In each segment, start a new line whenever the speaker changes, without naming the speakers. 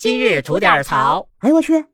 今日吐点槽。
哎呦我去！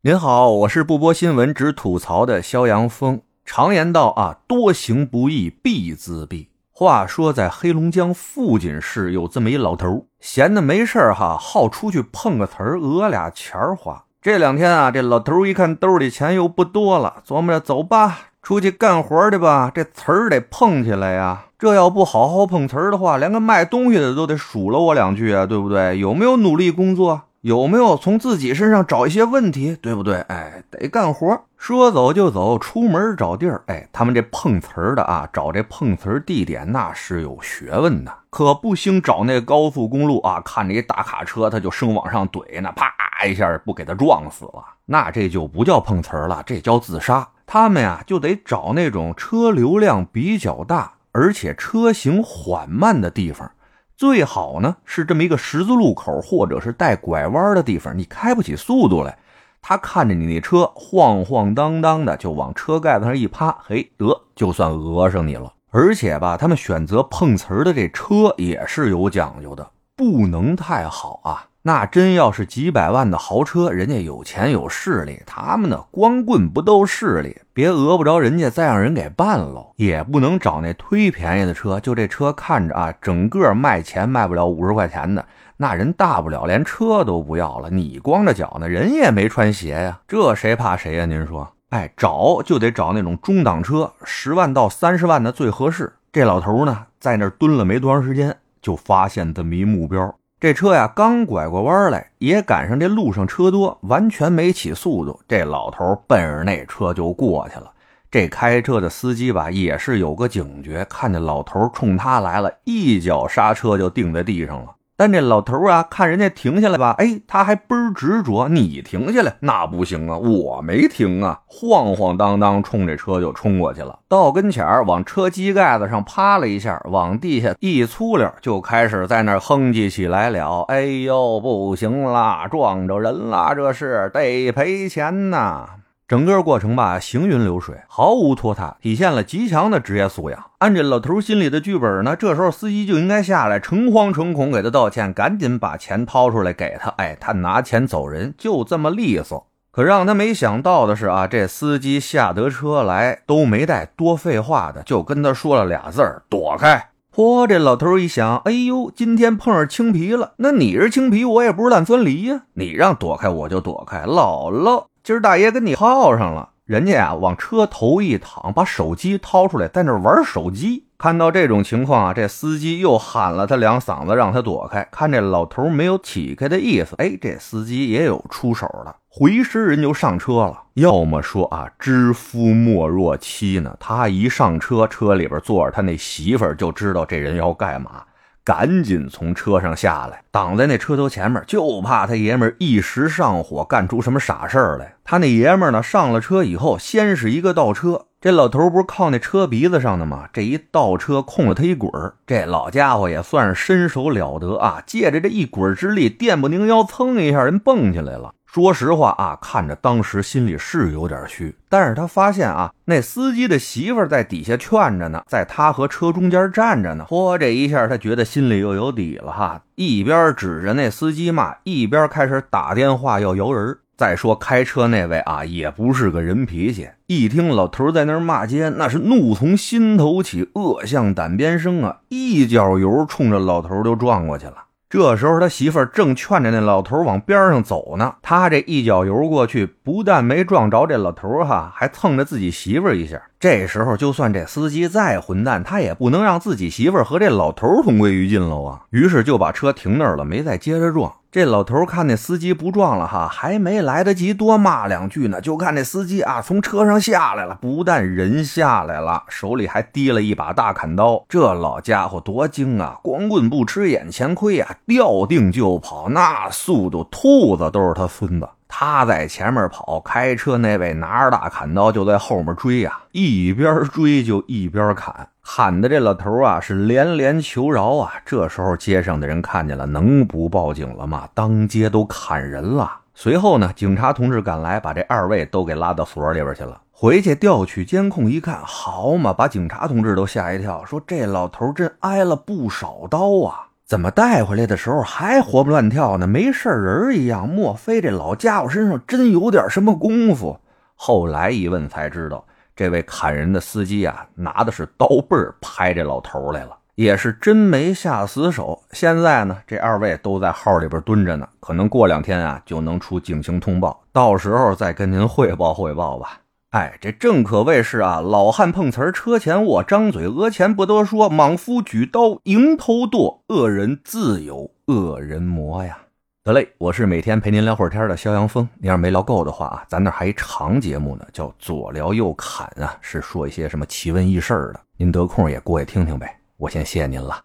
您好，我是不播新闻只吐槽的肖阳峰。常言道啊，多行不义必自毙。话说在黑龙江富锦市有这么一老头，闲的没事哈，好出去碰个瓷儿，讹俩钱花。这两天啊，这老头一看兜里钱又不多了，琢磨着走吧，出去干活去吧。这瓷儿得碰起来呀，这要不好好碰瓷儿的话，连个卖东西的都得数落我两句啊，对不对？有没有努力工作？有没有从自己身上找一些问题，对不对？哎，得干活。说走就走，出门找地儿。哎，他们这碰瓷儿的啊，找这碰瓷儿地点那是有学问的，可不兴找那高速公路啊，看着一大卡车，他就生往上怼，那啪一下不给他撞死了，那这就不叫碰瓷儿了，这叫自杀。他们呀就得找那种车流量比较大，而且车行缓慢的地方。最好呢是这么一个十字路口，或者是带拐弯的地方，你开不起速度来，他看着你那车晃晃荡荡的，就往车盖子上一趴，嘿，得就算讹上你了。而且吧，他们选择碰瓷儿的这车也是有讲究的，不能太好啊。那真要是几百万的豪车，人家有钱有势力，他们呢光棍不斗势力，别讹不着人家，再让人给办喽。也不能找那忒便宜的车，就这车看着啊，整个卖钱卖不了五十块钱的，那人大不了连车都不要了，你光着脚呢，人也没穿鞋呀，这谁怕谁呀？您说，哎，找就得找那种中档车，十万到三十万的最合适。这老头呢，在那蹲了没多长时间，就发现这么一目标。这车呀，刚拐过弯来，也赶上这路上车多，完全没起速度。这老头奔着那车就过去了。这开车的司机吧，也是有个警觉，看见老头冲他来了，一脚刹车就定在地上了。但这老头啊，看人家停下来吧，哎，他还倍儿执着。你停下来那不行啊，我没停啊，晃晃荡荡冲这车就冲过去了。到跟前儿，往车机盖子上趴了一下，往地下一粗溜，就开始在那哼唧起来了。哎呦，不行啦，撞着人啦，这是得赔钱呐。整个过程吧，行云流水，毫无拖沓，体现了极强的职业素养。按这老头心里的剧本呢，这时候司机就应该下来，诚惶诚恐给他道歉，赶紧把钱掏出来给他。哎，他拿钱走人，就这么利索。可让他没想到的是啊，这司机下得车来都没带多废话的，就跟他说了俩字儿：“躲开。”嚯，这老头一想，哎呦，今天碰上青皮了。那你是青皮，我也不是烂酸梨呀，你让躲开我就躲开，姥姥。今儿大爷跟你耗上了，人家呀往车头一躺，把手机掏出来，在那玩手机。看到这种情况啊，这司机又喊了他两嗓子，让他躲开。看这老头没有起开的意思，哎，这司机也有出手了，回身人就上车了。要么说啊，知夫莫若妻呢。他一上车，车里边坐着他那媳妇儿，就知道这人要干嘛。赶紧从车上下来，挡在那车头前面，就怕他爷们一时上火，干出什么傻事儿来。他那爷们呢，上了车以后，先是一个倒车，这老头不是靠那车鼻子上的吗？这一倒车，空了他一滚。这老家伙也算是身手了得啊，借着这一滚之力，电不拧腰，噌一下人蹦起来了。说实话啊，看着当时心里是有点虚，但是他发现啊，那司机的媳妇在底下劝着呢，在他和车中间站着呢。嚯，这一下他觉得心里又有底了哈，一边指着那司机骂，一边开始打电话要摇人。再说开车那位啊，也不是个人脾气，一听老头在那骂街，那是怒从心头起，恶向胆边生啊，一脚油冲着老头就撞过去了。这时候，他媳妇儿正劝着那老头往边上走呢。他这一脚油过去，不但没撞着这老头哈，还蹭着自己媳妇儿一下。这时候，就算这司机再混蛋，他也不能让自己媳妇儿和这老头同归于尽了啊！于是就把车停那儿了，没再接着撞。这老头看那司机不撞了哈，还没来得及多骂两句呢，就看那司机啊从车上下来了，不但人下来了，手里还提了一把大砍刀。这老家伙多精啊，光棍不吃眼前亏呀，掉腚就跑，那速度兔子都是他孙子。他在前面跑，开车那位拿着大砍刀就在后面追呀，一边追就一边砍。喊的这老头啊是连连求饶啊！这时候街上的人看见了，能不报警了吗？当街都砍人了。随后呢，警察同志赶来，把这二位都给拉到所里边去了。回去调取监控一看，好嘛，把警察同志都吓一跳，说这老头真挨了不少刀啊！怎么带回来的时候还活蹦乱跳呢？没事人一样。莫非这老家伙身上真有点什么功夫？后来一问才知道，这位砍人的司机啊，拿的是刀背儿拍这老头来了，也是真没下死手。现在呢，这二位都在号里边蹲着呢，可能过两天啊就能出警情通报，到时候再跟您汇报汇报吧。哎，这正可谓是啊，老汉碰瓷儿车前卧，张嘴讹钱不得说；莽夫举刀迎头剁，恶人自有恶人磨呀。得嘞，我是每天陪您聊会儿天的肖阳峰。您要是没聊够的话啊，咱那还一长节目呢，叫左聊右侃啊，是说一些什么奇闻异事的。您得空也过去听听呗。我先谢谢您了，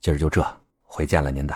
今儿就这，回见了您的。